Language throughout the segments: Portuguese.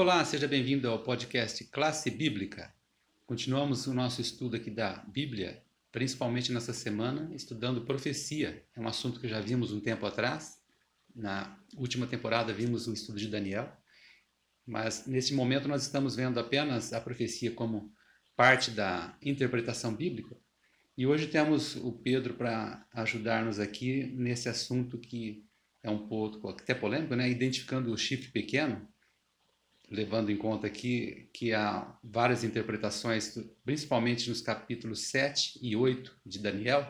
Olá, seja bem-vindo ao podcast Classe Bíblica. Continuamos o nosso estudo aqui da Bíblia, principalmente nessa semana, estudando profecia. É um assunto que já vimos um tempo atrás. Na última temporada vimos o estudo de Daniel, mas nesse momento nós estamos vendo apenas a profecia como parte da interpretação bíblica. E hoje temos o Pedro para ajudar-nos aqui nesse assunto que é um pouco até polêmico, né? Identificando o chifre pequeno levando em conta aqui que há várias interpretações, principalmente nos capítulos 7 e 8 de Daniel,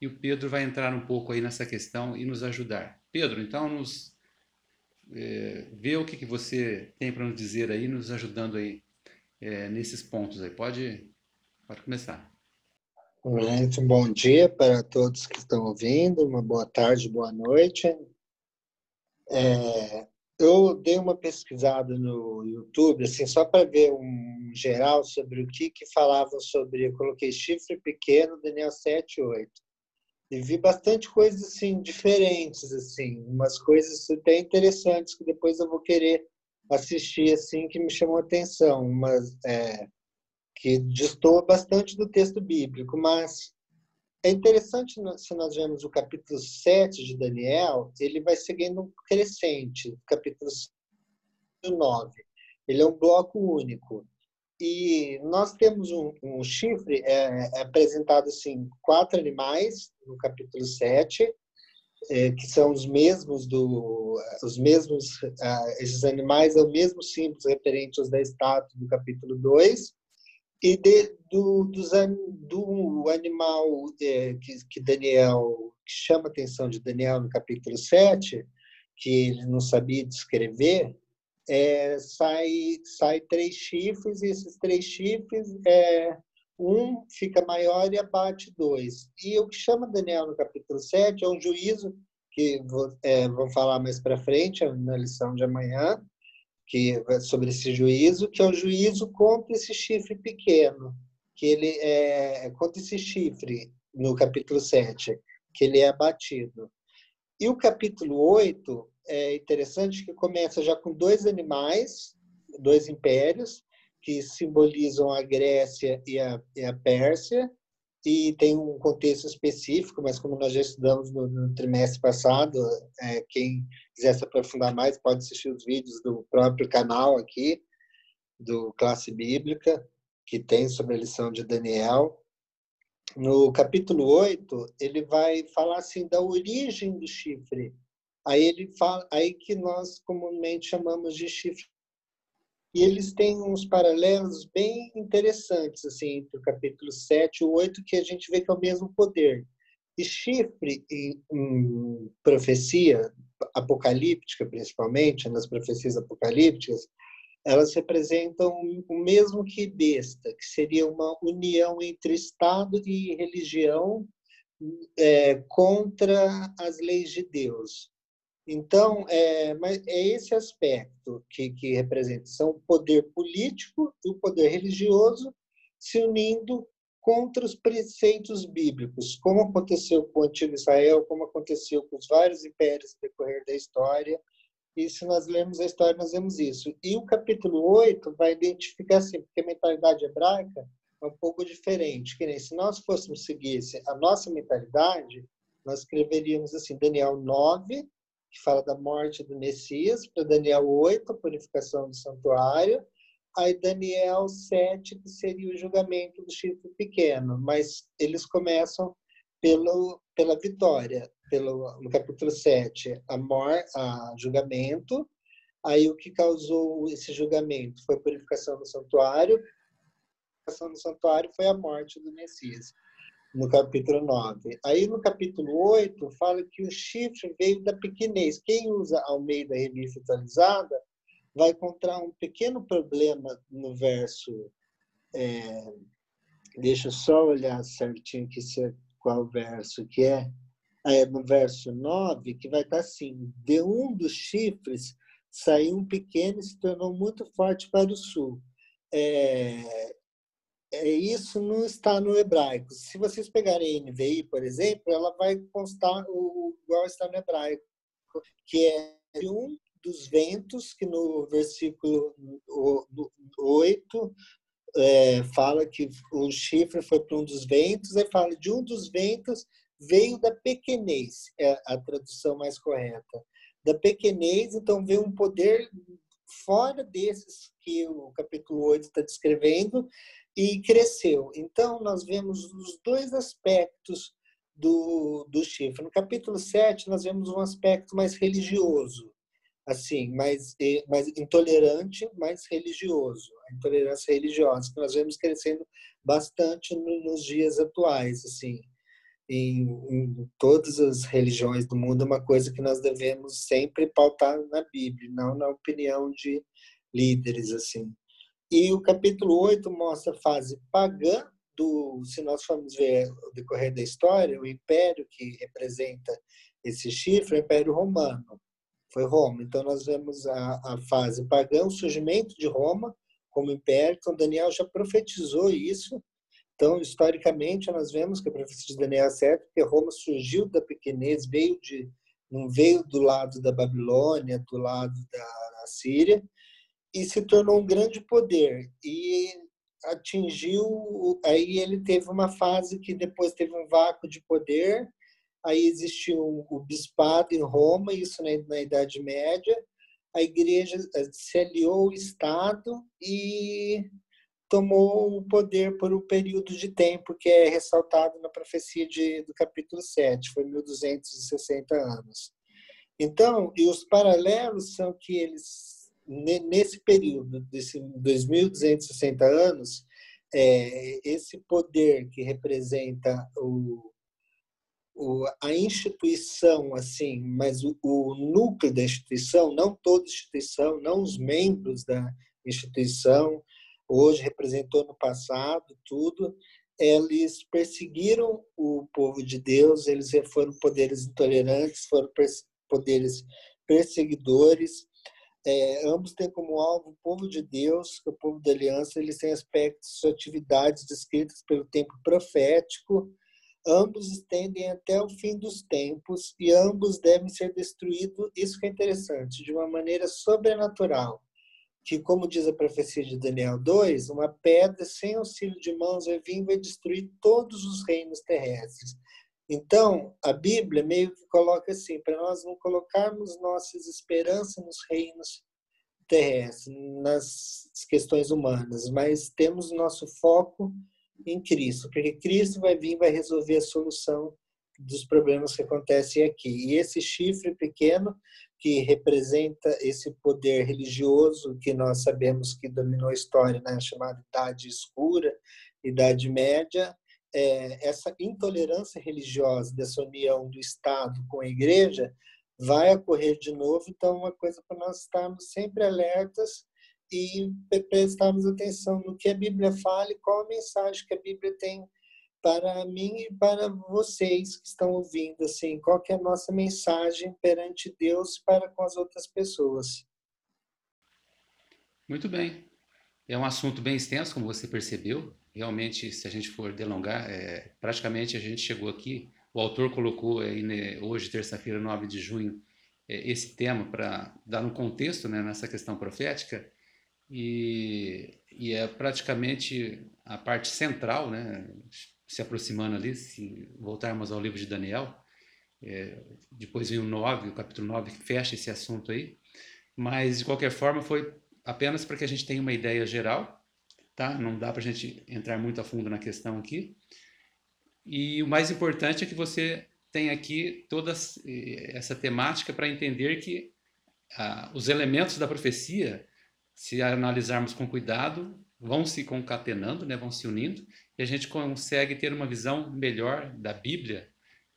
e o Pedro vai entrar um pouco aí nessa questão e nos ajudar. Pedro, então, nos é, vê o que, que você tem para nos dizer aí, nos ajudando aí é, nesses pontos aí. Pode, pode começar. Um bom dia para todos que estão ouvindo, uma boa tarde, boa noite. É, eu dei uma pesquisada no YouTube, assim, só para ver um geral sobre o que, que falavam sobre. Eu coloquei chifre pequeno, Daniel 7, 8. E vi bastante coisas assim, diferentes, assim, umas coisas até interessantes que depois eu vou querer assistir, assim, que me chamou a atenção, mas é, que destoa bastante do texto bíblico, mas é interessante se nós vemos o capítulo 7 de Daniel, ele vai seguindo um crescente, capítulo 9. Ele é um bloco único. E nós temos um, um chifre, é, é, apresentado assim, quatro animais no capítulo 7, é, que são os mesmos do os mesmos ah, esses animais é o mesmo símbolo referente aos da estátua do capítulo 2 e de, do, do animal é, que, que Daniel que chama a atenção de Daniel no capítulo 7, que ele não sabia descrever, é, sai, sai três chifres, e esses três chifres, é, um fica maior e abate dois. E o que chama Daniel no capítulo 7 é um juízo, que é, vamos falar mais para frente, na lição de amanhã, que sobre esse juízo, que é o juízo contra esse chifre pequeno, que ele é contra esse chifre no capítulo 7, que ele é abatido. E o capítulo 8 é interessante que começa já com dois animais, dois impérios, que simbolizam a Grécia e a, e a Pérsia, e tem um contexto específico, mas como nós já estudamos no, no trimestre passado, é, quem quiser se aprofundar mais pode assistir os vídeos do próprio canal aqui, do Classe Bíblica, que tem sobre a lição de Daniel. No capítulo 8, ele vai falar assim da origem do chifre. Aí ele fala, aí que nós comumente chamamos de chifre e eles têm uns paralelos bem interessantes assim entre o capítulo 7 e o 8 que a gente vê que é o mesmo poder. E chifre em, em profecia apocalíptica, principalmente, nas profecias apocalípticas, elas representam o mesmo que besta, que seria uma união entre Estado e religião é, contra as leis de Deus. Então, é, mas é esse aspecto que, que representa, são o poder político e o poder religioso se unindo contra os preceitos bíblicos, como aconteceu com o antigo Israel, como aconteceu com os vários impérios no decorrer da história. E se nós lemos a história, nós vemos isso. E o capítulo 8 vai identificar assim, porque a mentalidade hebraica é um pouco diferente. Que nem se nós fôssemos seguir a nossa mentalidade, nós escreveríamos assim, Daniel 9, que fala da morte do Messias, para Daniel 8, a purificação do santuário, aí Daniel 7, que seria o julgamento do chifre pequeno, mas eles começam pelo, pela vitória, pelo, no capítulo 7, a, mor, a julgamento, aí o que causou esse julgamento foi a purificação do santuário, a purificação do santuário foi a morte do Messias no capítulo 9. Aí no capítulo 8 fala que o chifre veio da pequenez. Quem usa Almeida Revista Atualizada vai encontrar um pequeno problema no verso. É, deixa eu só olhar certinho que se, qual verso que é. é. No verso 9, que vai estar assim: De um dos chifres saiu um pequeno e se tornou muito forte para o sul. É, é, isso não está no hebraico. Se vocês pegarem a NVI, por exemplo, ela vai constar o igual está no hebraico, que é um dos ventos, que no versículo 8 é, fala que o chifre foi para um dos ventos, aí fala de um dos ventos veio da pequenez, é a tradução mais correta. Da pequenez, então veio um poder fora desses que o capítulo 8 está descrevendo e cresceu. Então, nós vemos os dois aspectos do, do chifre. No capítulo 7, nós vemos um aspecto mais religioso, assim, mais, mais intolerante, mais religioso, a intolerância religiosa, que nós vemos crescendo bastante nos dias atuais, assim, em, em, todas as religiões do mundo, é uma coisa que nós devemos sempre pautar na Bíblia, não na opinião de líderes, assim. E o capítulo 8 mostra a fase pagã do, se nós formos ver o decorrer da história, o império que representa esse chifre é o Império Romano foi Roma. Então, nós vemos a, a fase pagã, o surgimento de Roma como império. Então, Daniel já profetizou isso. Então, historicamente, nós vemos que a profecia de Daniel é certa, porque Roma surgiu da pequenez, veio de não veio do lado da Babilônia, do lado da Síria, e se tornou um grande poder. E atingiu, aí ele teve uma fase que depois teve um vácuo de poder, aí existiu o bispado em Roma, isso na, Idade Média, a igreja se aliou ao Estado e tomou o poder por um período de tempo que é ressaltado na profecia de, do capítulo 7, foi 1260 anos. Então, e os paralelos são que eles, nesse período, desses 2.260 anos, é, esse poder que representa o, o, a instituição, assim, mas o, o, núcleo da instituição, não toda instituição, não os membros da instituição, hoje representou no passado tudo, eles perseguiram o povo de Deus, eles foram poderes intolerantes, foram poderes perseguidores, é, ambos têm como alvo o povo de Deus, o povo da aliança, eles têm aspectos, atividades descritas pelo tempo profético, ambos estendem até o fim dos tempos e ambos devem ser destruídos, isso que é interessante, de uma maneira sobrenatural, que como diz a profecia de Daniel 2, uma pedra sem auxílio de mãos vai vir e vai destruir todos os reinos terrestres. Então, a Bíblia meio que coloca assim, para nós não colocarmos nossas esperanças nos reinos terrestres, nas questões humanas, mas temos nosso foco em Cristo, porque Cristo vai vir vai resolver a solução dos problemas que acontecem aqui. E esse chifre pequeno que representa esse poder religioso que nós sabemos que dominou a história, né, chamada Idade Escura, Idade Média, é, essa intolerância religiosa dessa união do Estado com a Igreja vai ocorrer de novo. Então, uma coisa para nós estarmos sempre alertas e prestarmos atenção no que a Bíblia fala e qual a mensagem que a Bíblia tem para mim e para vocês que estão ouvindo, assim, qual que é a nossa mensagem perante Deus para com as outras pessoas. Muito bem. É um assunto bem extenso, como você percebeu. Realmente, se a gente for delongar, é, praticamente a gente chegou aqui. O autor colocou aí, né, hoje, terça-feira, 9 de junho, é, esse tema para dar um contexto né, nessa questão profética e, e é praticamente a parte central, né? Se aproximando ali, se voltarmos ao livro de Daniel, é, depois vem o 9, o capítulo 9, que fecha esse assunto aí, mas de qualquer forma foi apenas para que a gente tenha uma ideia geral, tá? Não dá para a gente entrar muito a fundo na questão aqui. E o mais importante é que você tem aqui toda essa temática para entender que ah, os elementos da profecia se analisarmos com cuidado, vão se concatenando, né, vão se unindo, e a gente consegue ter uma visão melhor da Bíblia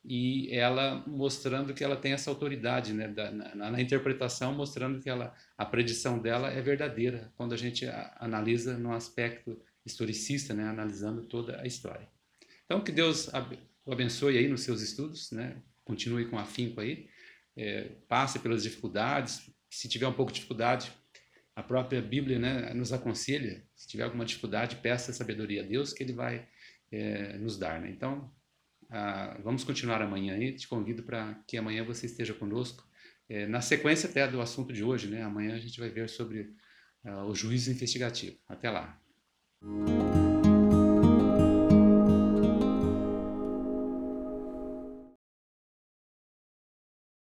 e ela mostrando que ela tem essa autoridade né, da, na, na, interpretação, mostrando que ela, a predição dela é verdadeira quando a gente a, analisa no aspecto historicista, né, analisando toda a história. Então, que Deus ab, o abençoe aí nos seus estudos, né, continue com afinco aí, é, passe pelas dificuldades, se tiver um pouco de dificuldade, a própria Bíblia né, nos aconselha, se tiver alguma dificuldade, peça sabedoria a Deus que Ele vai é, nos dar. Né? Então, ah, vamos continuar amanhã aí. Te convido para que amanhã você esteja conosco é, na sequência até do assunto de hoje, né? Amanhã a gente vai ver sobre uh, o juízo investigativo. Até lá.